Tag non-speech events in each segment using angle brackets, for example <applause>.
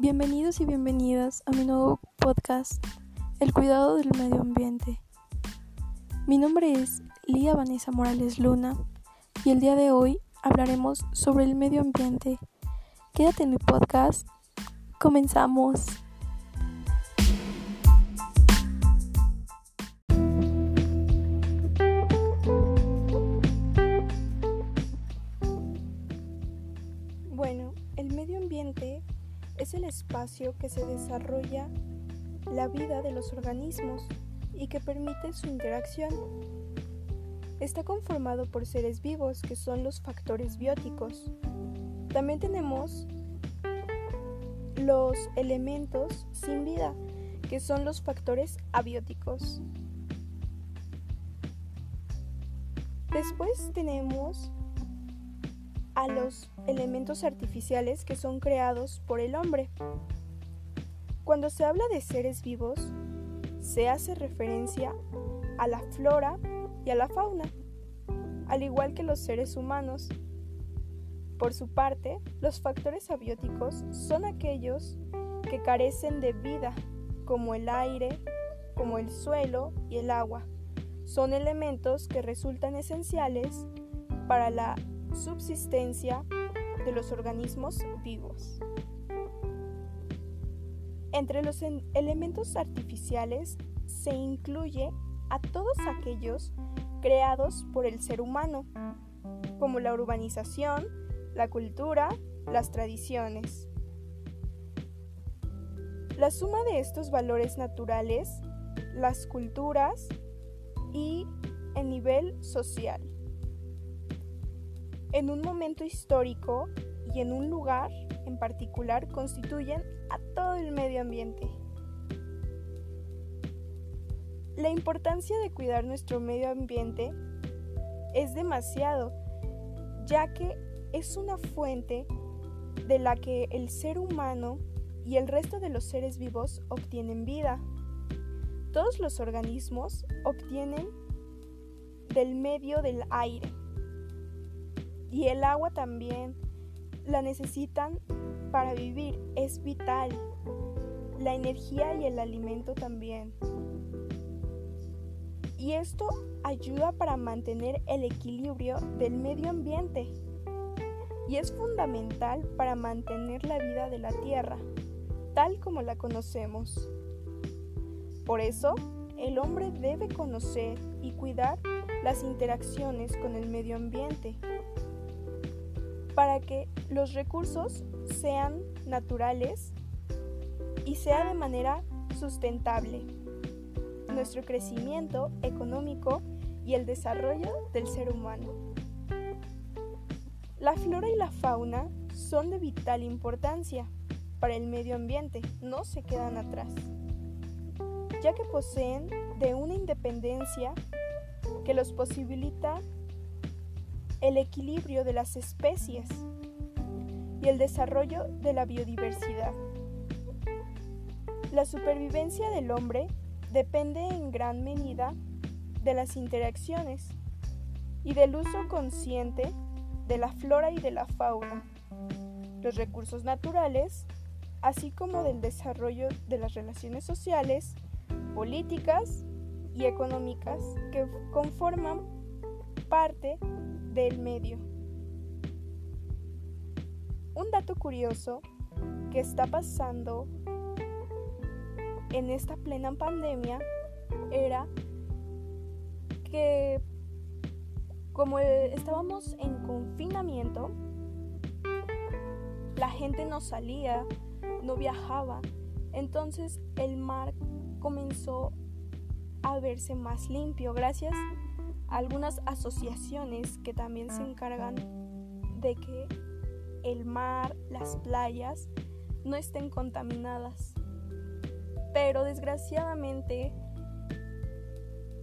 Bienvenidos y bienvenidas a mi nuevo podcast, El cuidado del medio ambiente. Mi nombre es Lía Vanessa Morales Luna y el día de hoy hablaremos sobre el medio ambiente. Quédate en mi podcast. Comenzamos. Que se desarrolla la vida de los organismos y que permite su interacción. Está conformado por seres vivos que son los factores bióticos. También tenemos los elementos sin vida que son los factores abióticos. Después tenemos a los elementos artificiales que son creados por el hombre. Cuando se habla de seres vivos, se hace referencia a la flora y a la fauna, al igual que los seres humanos. Por su parte, los factores abióticos son aquellos que carecen de vida, como el aire, como el suelo y el agua. Son elementos que resultan esenciales para la subsistencia de los organismos vivos. Entre los elementos artificiales se incluye a todos aquellos creados por el ser humano, como la urbanización, la cultura, las tradiciones. La suma de estos valores naturales, las culturas y el nivel social en un momento histórico y en un lugar en particular constituyen a todo el medio ambiente. La importancia de cuidar nuestro medio ambiente es demasiado, ya que es una fuente de la que el ser humano y el resto de los seres vivos obtienen vida. Todos los organismos obtienen del medio del aire y el agua también la necesitan para vivir, es vital. La energía y el alimento también. Y esto ayuda para mantener el equilibrio del medio ambiente. Y es fundamental para mantener la vida de la Tierra, tal como la conocemos. Por eso, el hombre debe conocer y cuidar las interacciones con el medio ambiente para que los recursos sean naturales y sea de manera sustentable nuestro crecimiento económico y el desarrollo del ser humano. La flora y la fauna son de vital importancia para el medio ambiente, no se quedan atrás, ya que poseen de una independencia que los posibilita el equilibrio de las especies y el desarrollo de la biodiversidad. La supervivencia del hombre depende en gran medida de las interacciones y del uso consciente de la flora y de la fauna, los recursos naturales, así como del desarrollo de las relaciones sociales, políticas y económicas que conforman parte del medio. Un dato curioso que está pasando en esta plena pandemia era que como estábamos en confinamiento, la gente no salía, no viajaba, entonces el mar comenzó a verse más limpio gracias algunas asociaciones que también se encargan de que el mar, las playas no estén contaminadas. Pero desgraciadamente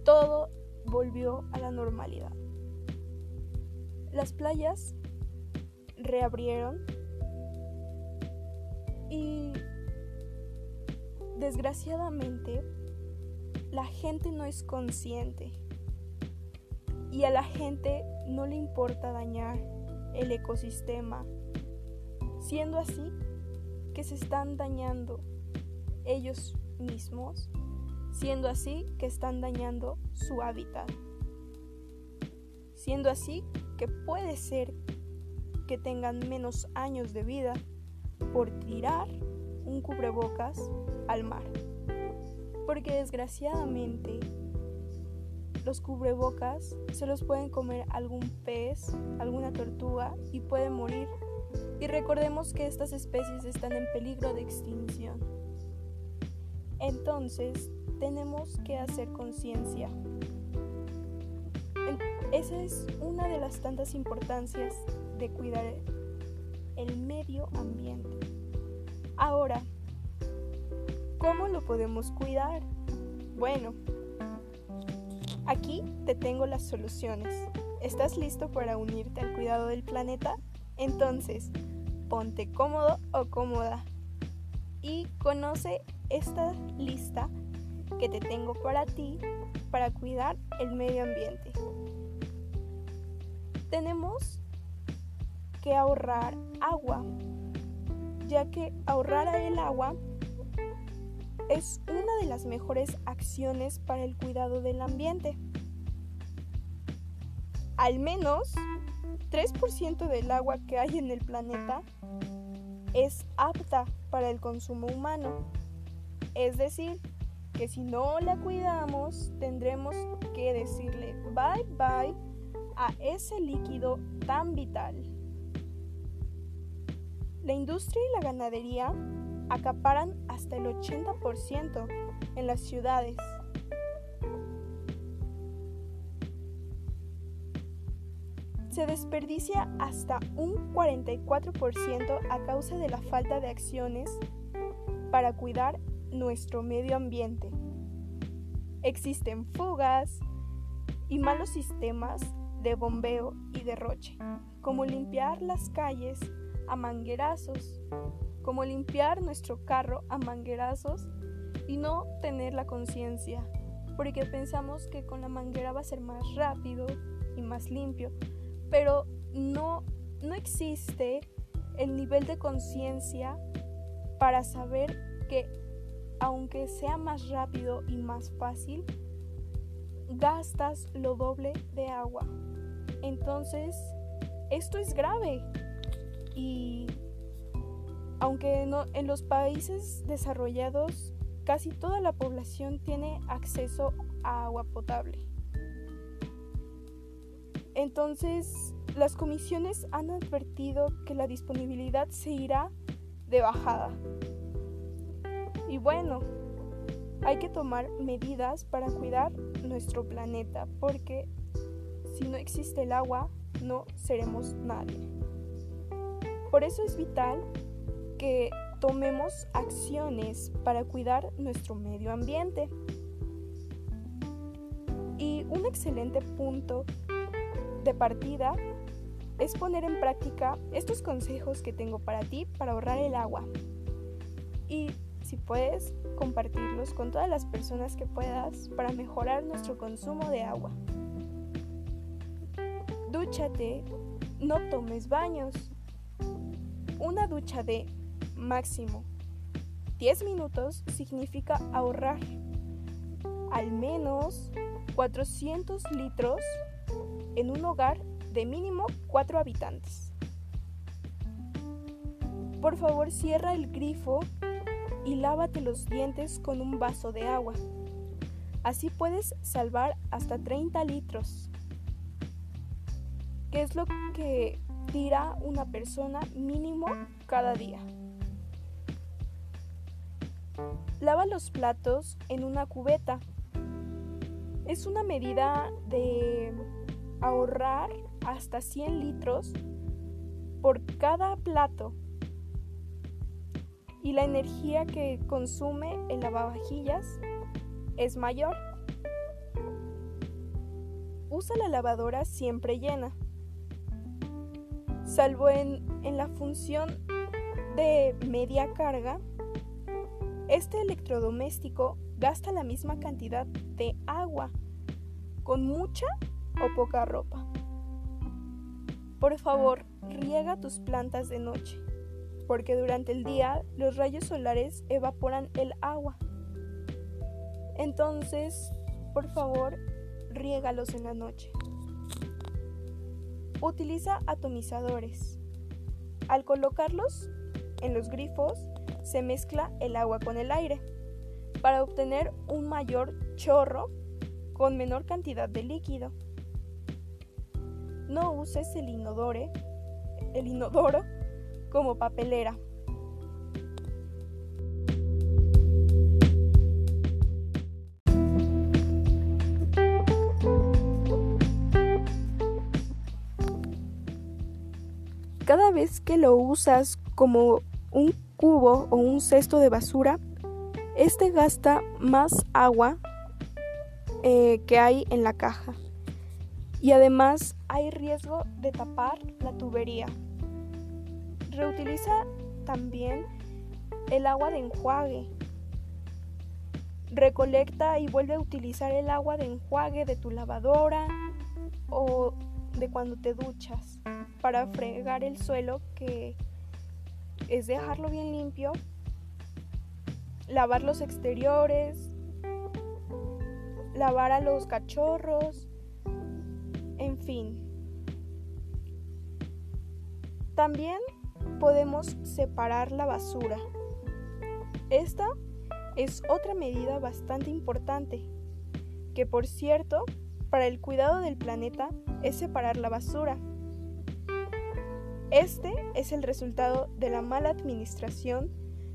todo volvió a la normalidad. Las playas reabrieron y desgraciadamente la gente no es consciente y a la gente no le importa dañar el ecosistema, siendo así que se están dañando ellos mismos, siendo así que están dañando su hábitat. Siendo así que puede ser que tengan menos años de vida por tirar un cubrebocas al mar. Porque desgraciadamente los cubrebocas se los pueden comer algún pez, alguna tortuga y pueden morir. Y recordemos que estas especies están en peligro de extinción. Entonces, tenemos que hacer conciencia. Esa es una de las tantas importancias de cuidar el medio ambiente. Ahora, ¿cómo lo podemos cuidar? Bueno, aquí te tengo las soluciones. ¿Estás listo para unirte al cuidado del planeta? Entonces, ponte cómodo o cómoda y conoce esta lista que te tengo para ti para cuidar el medio ambiente. Tenemos que ahorrar agua, ya que ahorrar el agua es una de las mejores acciones para el cuidado del ambiente. Al menos 3% del agua que hay en el planeta es apta para el consumo humano. Es decir, que si no la cuidamos, tendremos que decirle bye bye a ese líquido tan vital. La industria y la ganadería acaparan hasta el 80% en las ciudades. Se desperdicia hasta un 44% a causa de la falta de acciones para cuidar nuestro medio ambiente. Existen fugas y malos sistemas de bombeo y derroche, como limpiar las calles a manguerazos, como limpiar nuestro carro a manguerazos y no tener la conciencia, porque pensamos que con la manguera va a ser más rápido y más limpio, pero no, no existe el nivel de conciencia para saber que aunque sea más rápido y más fácil, gastas lo doble de agua. Entonces, esto es grave. Y aunque en los países desarrollados casi toda la población tiene acceso a agua potable. Entonces, las comisiones han advertido que la disponibilidad se irá de bajada. Y bueno, hay que tomar medidas para cuidar nuestro planeta, porque si no existe el agua, no seremos nadie. Por eso es vital que tomemos acciones para cuidar nuestro medio ambiente. Y un excelente punto de partida es poner en práctica estos consejos que tengo para ti para ahorrar el agua. Y si puedes, compartirlos con todas las personas que puedas para mejorar nuestro consumo de agua. Dúchate, no tomes baños. Una ducha de máximo 10 minutos significa ahorrar al menos 400 litros en un hogar de mínimo 4 habitantes. Por favor cierra el grifo y lávate los dientes con un vaso de agua. Así puedes salvar hasta 30 litros, que es lo que tira una persona mínimo cada día. Lava los platos en una cubeta. Es una medida de ahorrar hasta 100 litros por cada plato y la energía que consume el lavavajillas es mayor. Usa la lavadora siempre llena, salvo en, en la función de media carga este electrodoméstico gasta la misma cantidad de agua con mucha o poca ropa. Por favor, riega tus plantas de noche. porque durante el día los rayos solares evaporan el agua. Entonces, por favor, riégalos en la noche. Utiliza atomizadores. Al colocarlos en los grifos, se mezcla el agua con el aire para obtener un mayor chorro con menor cantidad de líquido. No uses el inodore, el inodoro como papelera. Cada vez que lo usas como un cubo o un cesto de basura, este gasta más agua eh, que hay en la caja. Y además hay riesgo de tapar la tubería. Reutiliza también el agua de enjuague. Recolecta y vuelve a utilizar el agua de enjuague de tu lavadora o de cuando te duchas para fregar el suelo que es dejarlo bien limpio, lavar los exteriores, lavar a los cachorros, en fin. También podemos separar la basura. Esta es otra medida bastante importante, que por cierto, para el cuidado del planeta es separar la basura. Este es el resultado de la mala administración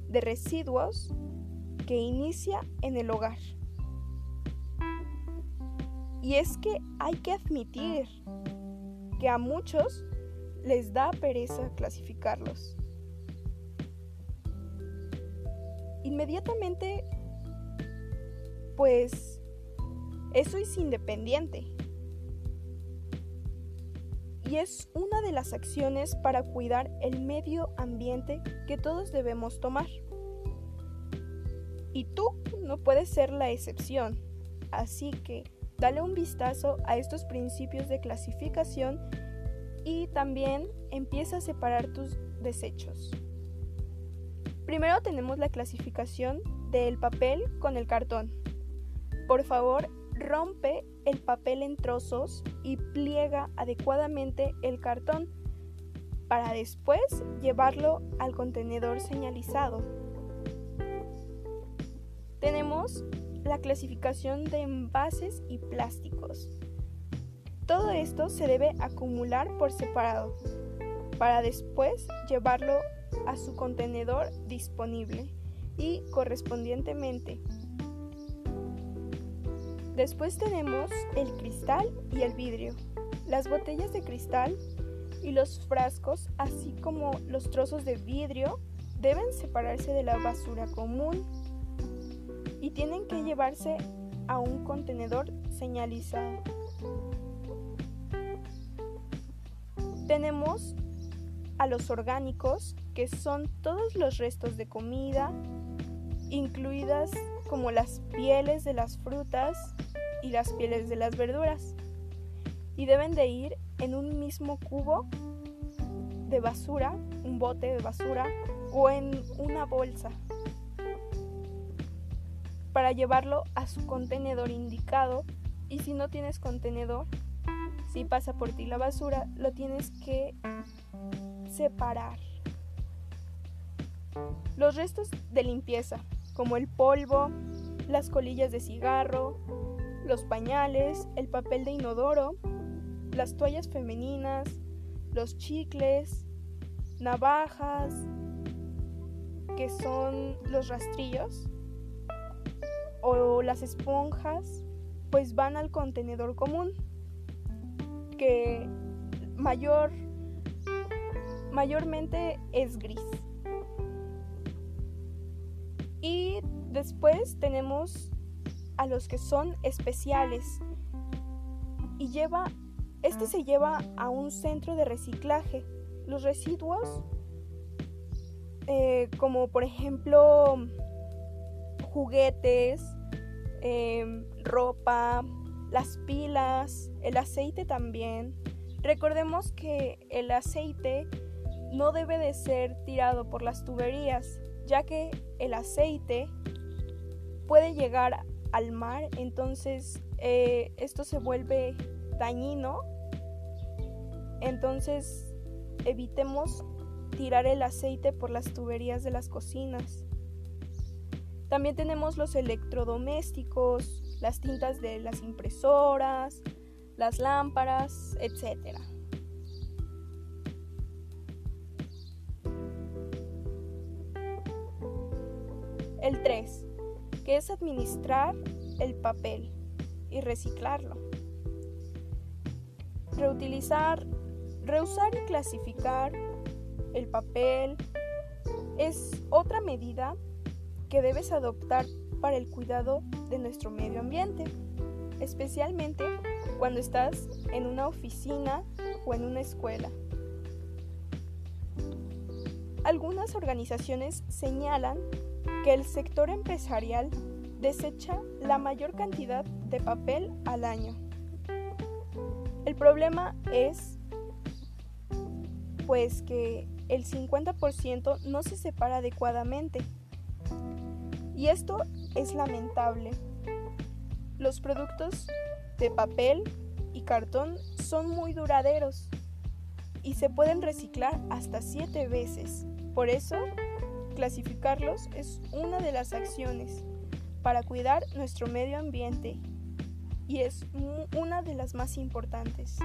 de residuos que inicia en el hogar. Y es que hay que admitir que a muchos les da pereza clasificarlos. Inmediatamente, pues, eso es independiente. Y es una de las acciones para cuidar el medio ambiente que todos debemos tomar. Y tú no puedes ser la excepción. Así que dale un vistazo a estos principios de clasificación y también empieza a separar tus desechos. Primero tenemos la clasificación del papel con el cartón. Por favor, rompe el papel en trozos y pliega adecuadamente el cartón para después llevarlo al contenedor señalizado. Tenemos la clasificación de envases y plásticos. Todo esto se debe acumular por separado para después llevarlo a su contenedor disponible y correspondientemente. Después tenemos el cristal y el vidrio. Las botellas de cristal y los frascos, así como los trozos de vidrio, deben separarse de la basura común y tienen que llevarse a un contenedor señalizado. Tenemos a los orgánicos, que son todos los restos de comida, incluidas como las pieles de las frutas y las pieles de las verduras, y deben de ir en un mismo cubo de basura, un bote de basura o en una bolsa para llevarlo a su contenedor indicado y si no tienes contenedor, si pasa por ti la basura, lo tienes que separar. Los restos de limpieza, como el polvo, las colillas de cigarro, los pañales, el papel de inodoro, las toallas femeninas, los chicles, navajas, que son los rastrillos, o las esponjas, pues van al contenedor común, que mayor, mayormente es gris. Y después tenemos a los que son especiales y lleva este se lleva a un centro de reciclaje. Los residuos, eh, como por ejemplo juguetes, em, ropa, las pilas, el aceite también. Recordemos que el aceite no debe de ser tirado por las tuberías, ya que el aceite puede llegar al mar, entonces eh, esto se vuelve dañino. Entonces evitemos tirar el aceite por las tuberías de las cocinas. También tenemos los electrodomésticos, las tintas de las impresoras, las lámparas, etc. El 3, que es administrar el papel y reciclarlo. Reutilizar, reusar y clasificar el papel es otra medida que debes adoptar para el cuidado de nuestro medio ambiente, especialmente cuando estás en una oficina o en una escuela. Algunas organizaciones señalan que el sector empresarial desecha la mayor cantidad de papel al año. El problema es pues que el 50% no se separa adecuadamente. Y esto es lamentable. Los productos de papel y cartón son muy duraderos y se pueden reciclar hasta 7 veces. Por eso, clasificarlos es una de las acciones para cuidar nuestro medio ambiente y es una de las más importantes.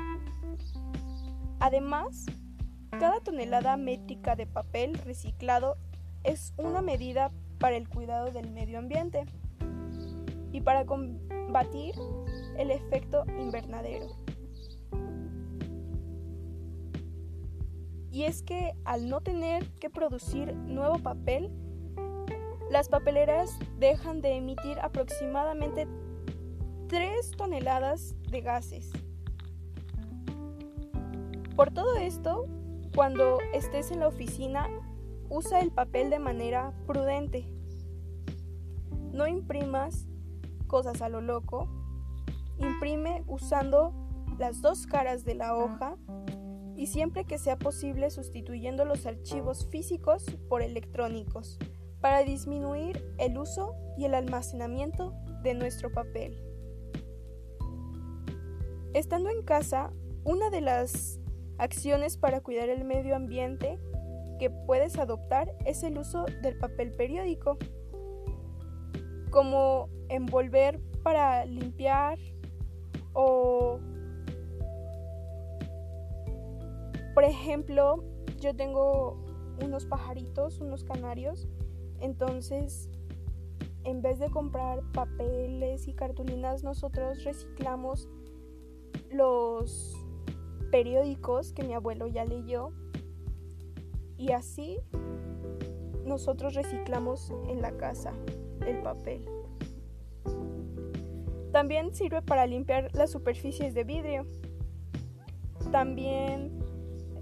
Además, cada tonelada métrica de papel reciclado es una medida para el cuidado del medio ambiente y para combatir el efecto invernadero. Y es que al no tener que producir nuevo papel, las papeleras dejan de emitir aproximadamente 3 toneladas de gases. Por todo esto, cuando estés en la oficina, usa el papel de manera prudente. No imprimas cosas a lo loco. Imprime usando las dos caras de la hoja y siempre que sea posible sustituyendo los archivos físicos por electrónicos para disminuir el uso y el almacenamiento de nuestro papel. Estando en casa, una de las Acciones para cuidar el medio ambiente que puedes adoptar es el uso del papel periódico, como envolver para limpiar o, por ejemplo, yo tengo unos pajaritos, unos canarios, entonces en vez de comprar papeles y cartulinas, nosotros reciclamos los periódicos que mi abuelo ya leyó y así nosotros reciclamos en la casa el papel. También sirve para limpiar las superficies de vidrio. También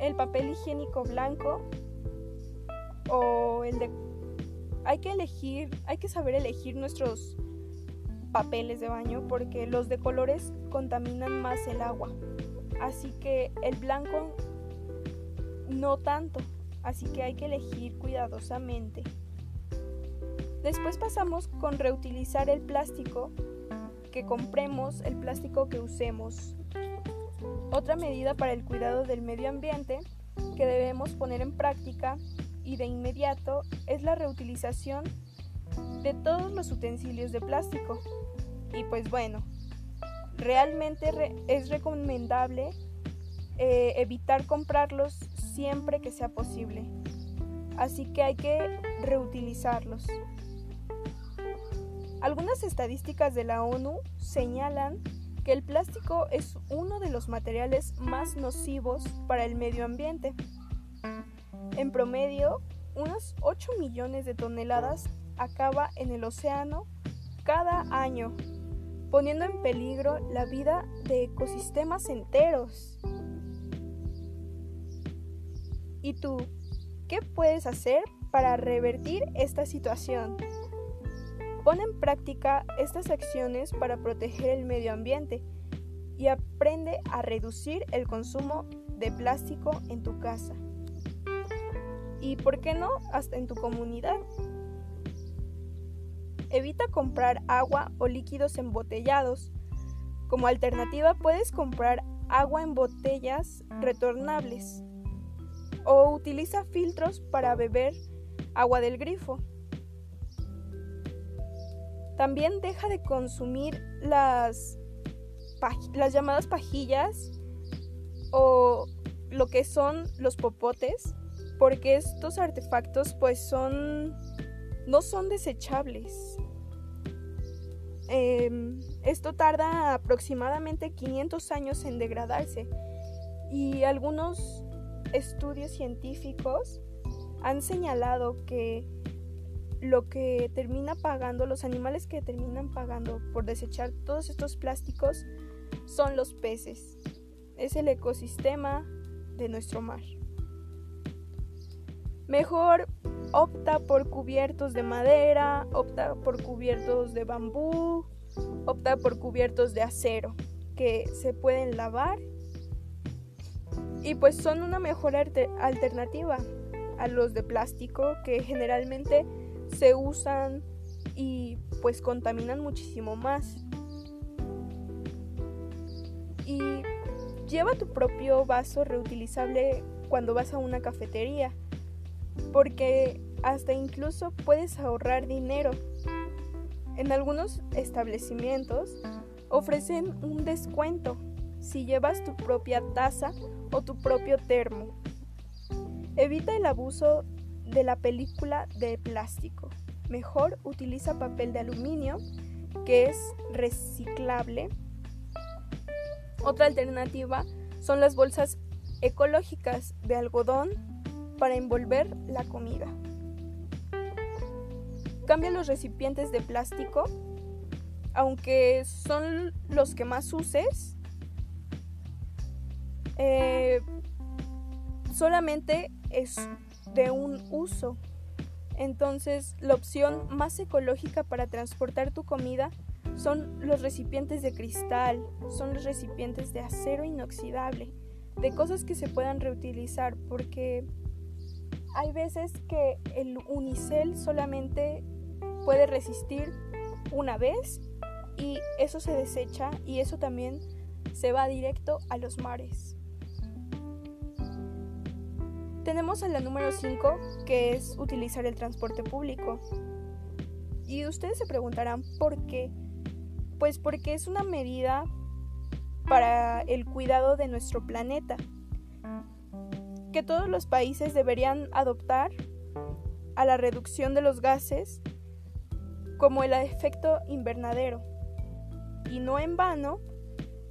el papel higiénico blanco o el de hay que elegir, hay que saber elegir nuestros papeles de baño porque los de colores contaminan más el agua así que el blanco no tanto, así que hay que elegir cuidadosamente. Después pasamos con reutilizar el plástico que compremos, el plástico que usemos. Otra medida para el cuidado del medio ambiente que debemos poner en práctica y de inmediato es la reutilización de todos los utensilios de plástico. Y pues bueno, realmente es recomendable eh, evitar comprarlos siempre que sea posible. Así que hay que reutilizarlos. Algunas estadísticas de la ONU señalan que el plástico es uno de los materiales más nocivos para el medio ambiente. En promedio, unos 8 millones de toneladas acaba en el océano cada año poniendo en peligro la vida de ecosistemas enteros. ¿Y tú, qué puedes hacer para revertir esta situación? Pon en práctica estas acciones para proteger el medio ambiente y aprende a reducir el consumo de plástico en tu casa. y, ¿por qué no?, hasta en tu comunidad. Evita comprar agua o líquidos embotellados. Como alternativa puedes comprar agua en botellas retornables o utiliza filtros para beber agua del grifo. También deja de consumir las, las llamadas pajillas o lo que son los popotes, porque estos artefactos pues son no son desechables. Em, esto tarda aproximadamente 500 años en degradarse y algunos estudios científicos han señalado que lo que termina pagando, los animales que terminan pagando por desechar todos estos plásticos son los peces. Es el ecosistema de nuestro mar. Mejor opta por cubiertos de madera, opta por cubiertos de bambú, opta por cubiertos de acero que se pueden lavar y pues son una mejor alternativa a los de plástico que generalmente se usan y pues contaminan muchísimo más. Y lleva tu propio vaso reutilizable cuando vas a una cafetería, porque hasta incluso puedes ahorrar dinero. En algunos establecimientos ofrecen un descuento si llevas tu propia taza o tu propio termo. Evita el abuso de la película de plástico. Mejor utiliza papel de aluminio, que es reciclable. Otra alternativa son las bolsas ecológicas de algodón para envolver la comida. Cambia los recipientes de plástico, aunque son los que más uses. Eh, solamente es de un uso. Entonces, la opción más ecológica para transportar tu comida son los recipientes de cristal, son los recipientes de acero inoxidable, de cosas que se puedan reutilizar, porque hay veces que el unicel solamente puede resistir una vez y eso se desecha y eso también se va directo a los mares. Tenemos a la número 5, que es utilizar el transporte público. Y ustedes se preguntarán por qué. Pues porque es una medida para el cuidado de nuestro planeta, que todos los países deberían adoptar a la reducción de los gases como el efecto invernadero. Y no en vano,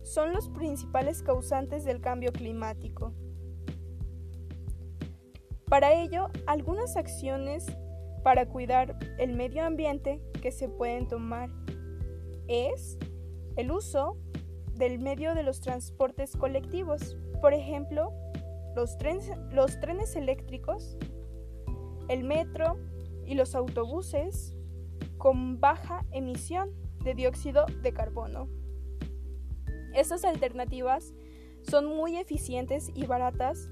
son los principales causantes del cambio climático. Para ello, algunas acciones para cuidar el medio ambiente que se pueden tomar es el uso del medio de los transportes colectivos, por ejemplo, los trenes, los trenes eléctricos, el metro y los autobuses con baja emisión de dióxido de carbono. Estas alternativas son muy eficientes y baratas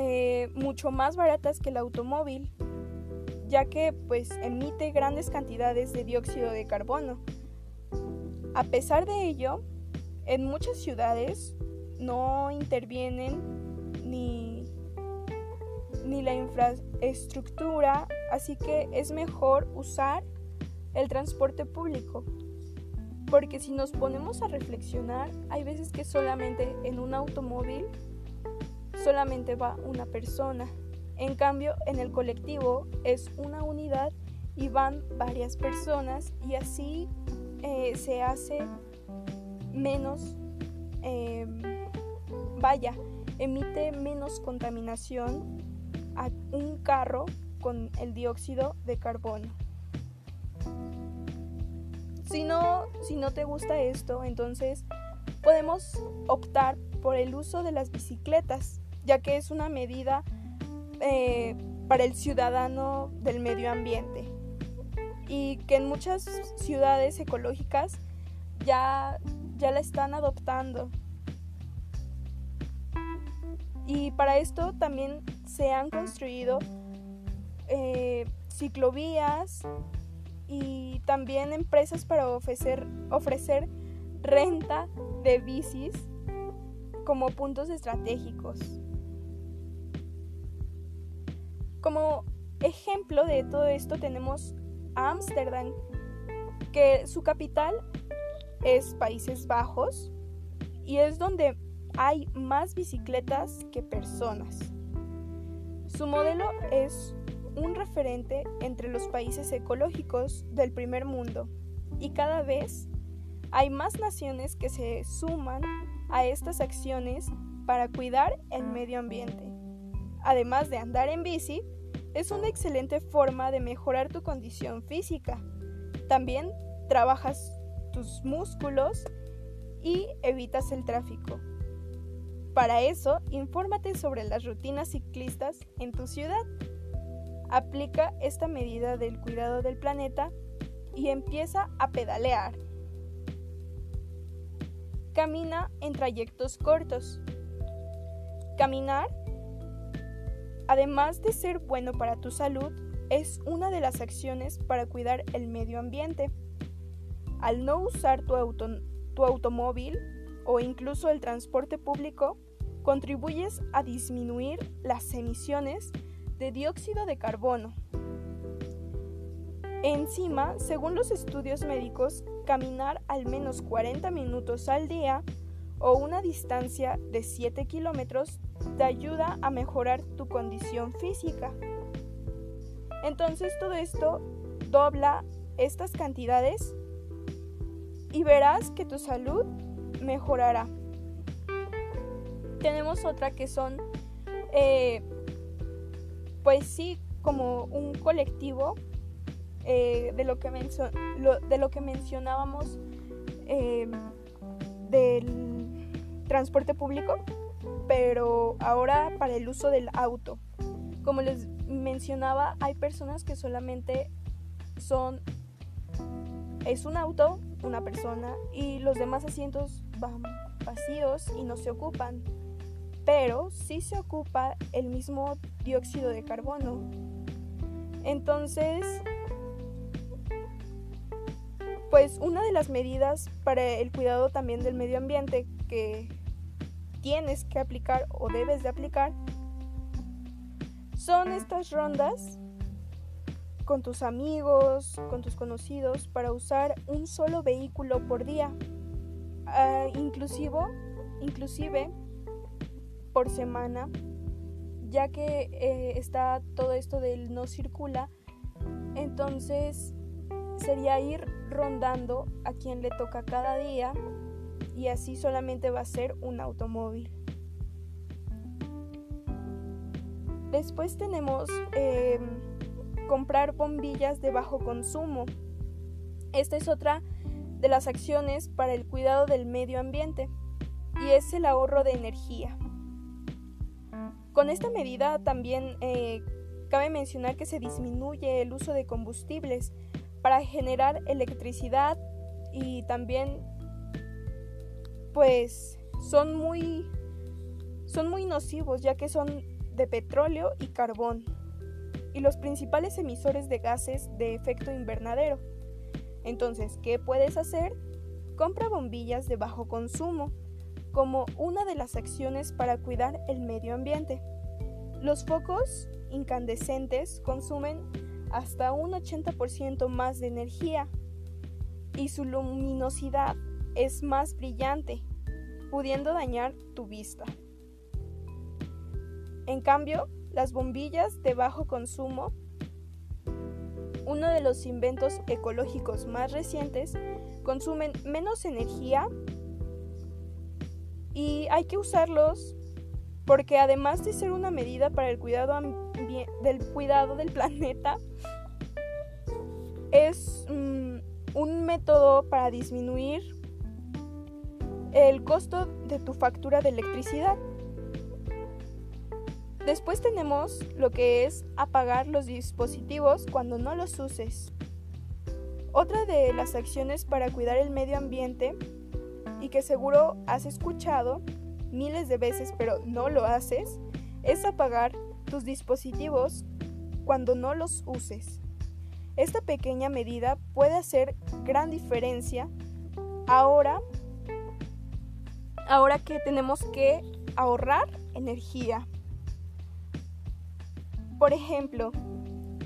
eh, mucho más baratas que el automóvil, ya que pues emite grandes cantidades de dióxido de carbono. A pesar de ello, en muchas ciudades no intervienen ni, ni la infraestructura, así que es mejor usar el transporte público. Porque si nos ponemos a reflexionar, hay veces que solamente en un automóvil solamente va una persona. En cambio, en el colectivo es una unidad y van varias personas y así eh, se hace menos, em, vaya, emite menos contaminación a un carro con el dióxido de carbono. Si no, si no te gusta esto, entonces podemos optar por el uso de las bicicletas ya que es una medida eh, para el ciudadano del medio ambiente y que en muchas ciudades ecológicas ya, ya la están adoptando. Y para esto también se han construido eh, ciclovías y también empresas para ofrecer, ofrecer renta de bicis como puntos estratégicos. Como ejemplo de todo esto tenemos Ámsterdam, que su capital es Países Bajos y es donde hay más bicicletas que personas. Su modelo es un referente entre los países ecológicos del primer mundo y cada vez hay más naciones que se suman a estas acciones para cuidar el medio ambiente. Además de andar en bici, es una excelente forma de mejorar tu condición física. También trabajas tus músculos y evitas el tráfico. Para eso, infórmate sobre las rutinas ciclistas en tu ciudad. Aplica esta medida del cuidado del planeta y empieza a pedalear. Camina en trayectos cortos. Caminar, además de ser bueno para tu salud, es una de las acciones para cuidar el medio ambiente. Al no usar tu, automóvil o incluso el transporte público, contribuyes a disminuir las emisiones de dióxido de carbono. Encima, según los estudios médicos, caminar al menos 40 minutos al día o una distancia de 7 kilómetros te ayuda a mejorar tu condición física. Entonces todo esto dobla estas cantidades y verás que tu salud mejorará. Tenemos otra que son, eh, pues sí, como un colectivo eh, de, lo que de lo que mencionábamos em, del transporte público, pero ahora para el uso del auto. Como les mencionaba, hay personas que solamente son, es un auto, una persona, y los demás asientos van vacíos y no se ocupan pero sí se ocupa el mismo dióxido de carbono. Entonces, pues una de las medidas para el cuidado también del medio ambiente que tienes que aplicar o debes de aplicar son estas rondas con tus amigos, con tus conocidos, para usar un solo vehículo por día. Uh, inclusive, inclusive por semana, ya que eh, está todo esto del no circula, entonces sería ir rondando a quien le toca cada día y así solamente va a ser un automóvil. Después tenemos em, comprar bombillas de bajo consumo. Esta es otra de las acciones para el cuidado del medio ambiente y es el ahorro de energía. Con esta medida también eh, cabe mencionar que se disminuye el uso de combustibles para generar electricidad y también pues son muy son muy nocivos ya que son de petróleo y carbón y los principales emisores de gases de efecto invernadero. Entonces, ¿qué puedes hacer? Compra bombillas de bajo consumo como una de las acciones para cuidar el medio ambiente. Los focos incandescentes consumen hasta un 80% más de energía y su luminosidad es más brillante, pudiendo dañar tu vista. En cambio, las bombillas de bajo consumo, uno de los inventos ecológicos más recientes, consumen menos energía y hay que usarlos porque además de ser una medida para el cuidado del cuidado del <laughs> planeta, es mm, un método para disminuir el costo de tu factura de electricidad. Después tenemos lo que es apagar los dispositivos cuando no los uses. Otra de las acciones para cuidar el medio ambiente y que seguro has escuchado miles de veces pero no lo haces, es apagar tus dispositivos cuando no los uses. Esta pequeña medida puede hacer gran diferencia ahora, ahora que tenemos que ahorrar energía. Por ejemplo,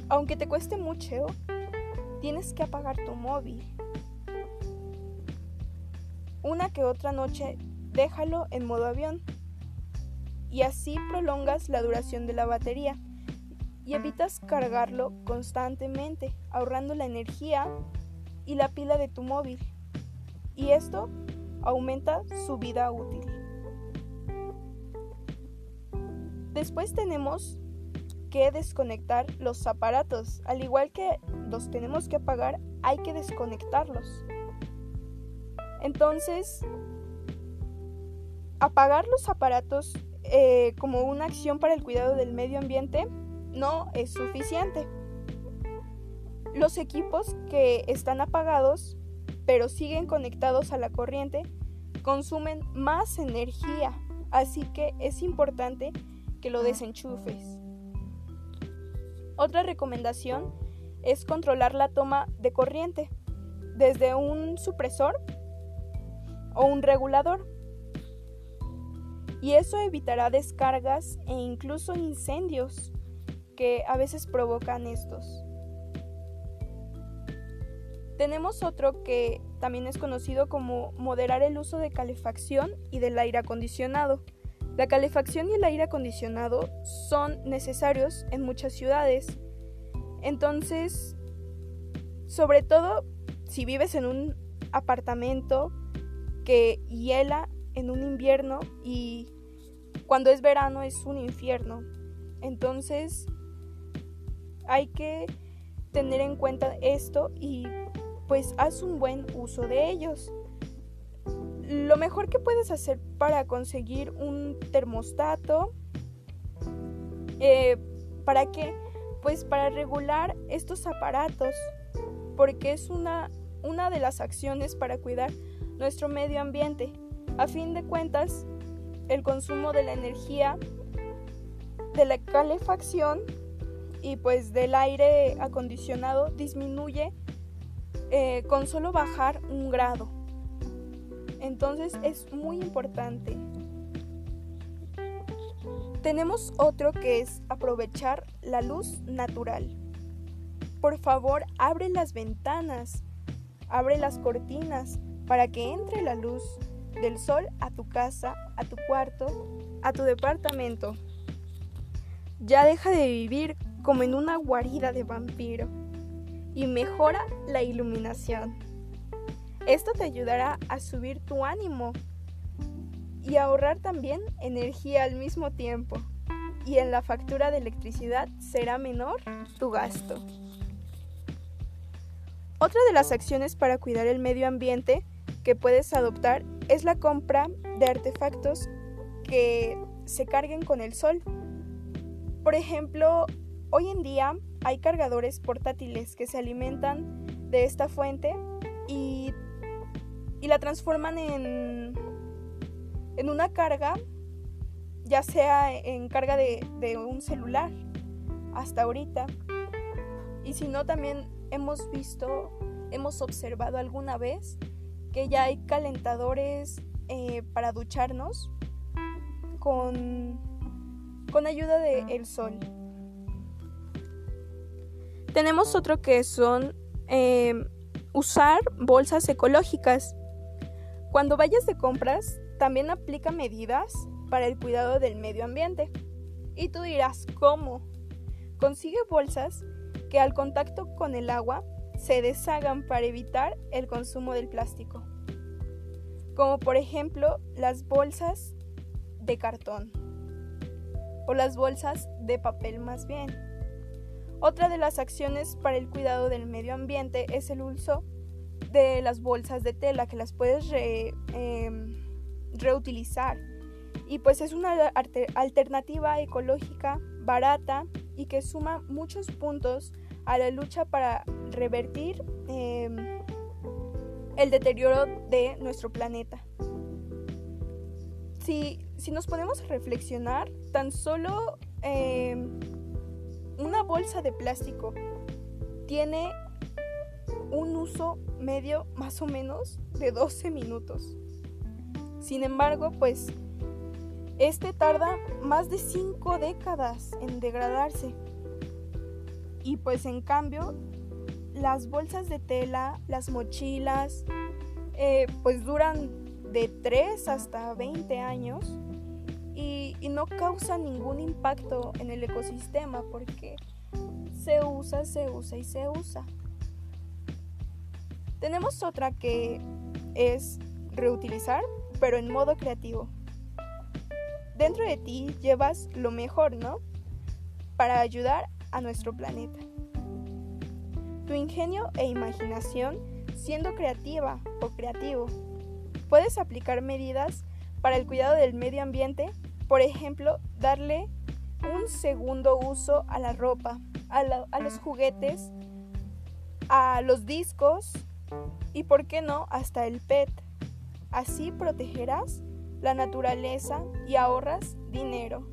aunque te cueste mucho, tienes que apagar tu móvil. Una que otra noche déjalo en modo avión y así prolongas la duración de la batería y evitas cargarlo constantemente, ahorrando la energía y la pila de tu móvil. Y esto aumenta su vida útil. Después tenemos que desconectar los aparatos. Al igual que los tenemos que apagar, hay que desconectarlos. Entonces, apagar los aparatos eh, como una acción para el cuidado del medio ambiente no es suficiente. Los equipos que están apagados pero siguen conectados a la corriente consumen más energía, así que es importante que lo desenchufes. Otra recomendación es controlar la toma de corriente desde un supresor o un regulador. Y eso evitará descargas e incluso incendios que a veces provocan estos. Tenemos otro que también es conocido como moderar el uso de calefacción y del aire acondicionado. La calefacción y el aire acondicionado son necesarios en muchas ciudades. Entonces, sobre todo si vives en un apartamento que hiela en un invierno y cuando es verano es un infierno. Entonces, hay que tener en cuenta esto y pues haz un buen uso de ellos. Lo mejor que puedes hacer para conseguir un termostato, eh, ¿para qué? Pues para regular estos aparatos, porque es una, una de las acciones para cuidar nuestro medio ambiente. A fin de cuentas, el consumo de la energía de la calefacción y pues del aire acondicionado disminuye eh, con solo bajar un grado. Entonces es muy importante. Tenemos otro que es aprovechar la luz natural. Por favor, abre las ventanas, abre las cortinas para que entre la luz del sol a tu casa, a tu cuarto, a tu departamento. Ya deja de vivir como en una guarida de vampiro y mejora la iluminación. Esto te ayudará a subir tu ánimo y ahorrar también energía al mismo tiempo. Y en la factura de electricidad será menor tu gasto. Otra de las acciones para cuidar el medio ambiente que puedes adoptar es la compra de artefactos que se carguen con el sol. Por ejemplo, Hoy en día hay cargadores portátiles que se alimentan de esta fuente y, la transforman en, en una carga, ya sea en carga de, de un celular hasta ahorita. Y si no, también hemos visto, hemos observado alguna vez que ya hay calentadores eh, para ducharnos con, con ayuda del sol. Tenemos otro que son em, usar bolsas ecológicas. Cuando vayas de compras, también aplica medidas para el cuidado del medio ambiente. Y tú dirás, ¿cómo? Consigue bolsas que al contacto con el agua se deshagan para evitar el consumo del plástico. Como por ejemplo las bolsas de cartón o las bolsas de papel más bien. Otra de las acciones para el cuidado del medio ambiente es el uso de las bolsas de tela que las puedes em, reutilizar. Y pues es una alternativa ecológica, barata y que suma muchos puntos a la lucha para revertir em, el deterioro de nuestro planeta. Si, si nos ponemos a reflexionar, tan solo em, una bolsa de plástico tiene un uso medio más o menos de 12 minutos. Sin embargo, pues este tarda más de 5 décadas en degradarse. Y pues en cambio, las bolsas de tela, las mochilas, eh, pues duran de 3 hasta 20 años y, no causan ningún impacto en el ecosistema porque se usa, se usa y se usa. Tenemos otra que es reutilizar, pero en modo creativo. Dentro de ti llevas lo mejor, ¿no? Para ayudar a nuestro planeta. Tu ingenio e imaginación siendo creativa o creativo. Puedes aplicar medidas para el cuidado del medio ambiente, por ejemplo, darle un segundo uso a la ropa, a, los juguetes, a los discos y, por qué no, hasta el PET. Así protegerás la naturaleza y ahorras dinero.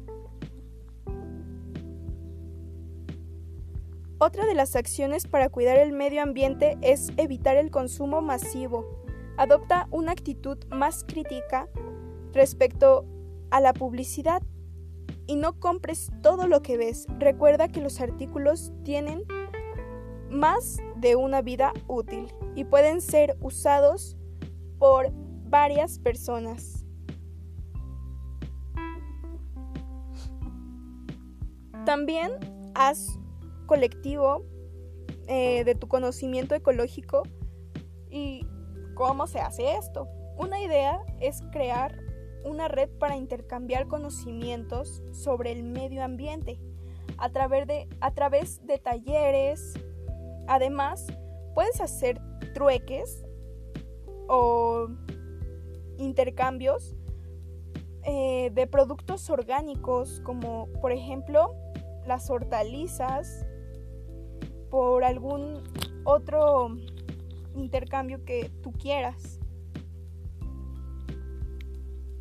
Otra de las acciones para cuidar el medio ambiente es evitar el consumo masivo. Adopta una actitud más crítica respecto a la publicidad y no compres todo lo que ves. Recuerda que los artículos tienen más de una vida útil y pueden ser usados por varias personas. También haz colectivo eh, de tu conocimiento ecológico y cómo se hace esto. Una idea es crear una red para intercambiar conocimientos sobre el medio ambiente a través de, a través de talleres. Además, puedes hacer trueques o intercambios eh, de productos orgánicos como por ejemplo las hortalizas por algún otro intercambio que tú quieras.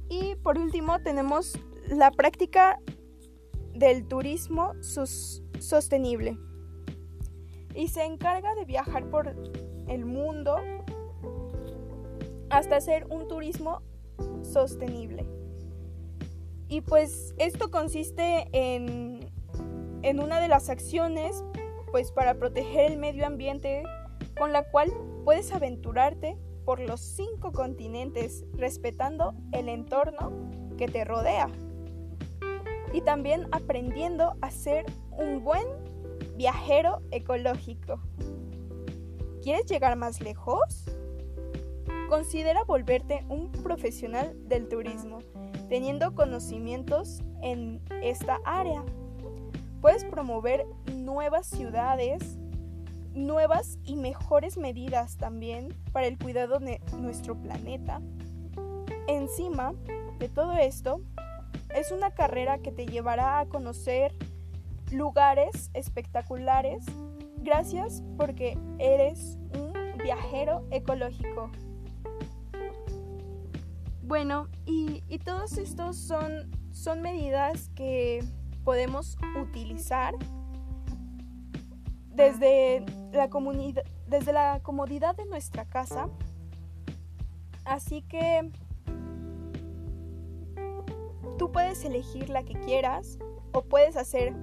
Y por último tenemos la práctica del turismo sostenible. Y se encarga de viajar por el mundo hasta hacer un turismo sostenible. Y pues esto consiste en, en una de las acciones pues para proteger el medio ambiente con la cual puedes aventurarte por los cinco continentes respetando el entorno que te rodea y también aprendiendo a ser un buen viajero ecológico. ¿Quieres llegar más lejos? Considera volverte un profesional del turismo, teniendo conocimientos en esta área. Puedes promover nuevas ciudades, nuevas y mejores medidas también para el cuidado de nuestro planeta. Encima de todo esto, es una carrera que te llevará a conocer lugares espectaculares gracias porque eres un viajero ecológico. Bueno, y, y todos estos son, son medidas que podemos utilizar desde la, desde la comodidad de nuestra casa. Así que tú puedes elegir la que quieras o puedes hacer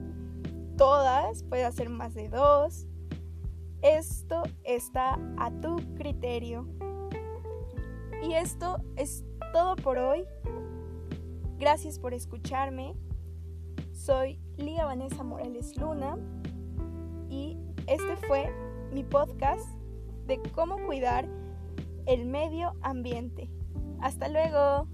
todas, puedes hacer más de dos. Esto está a tu criterio. Y esto es todo por hoy. Gracias por escucharme. Soy Lía Vanessa Morales Luna y este fue mi podcast de cómo cuidar el medio ambiente. Hasta luego.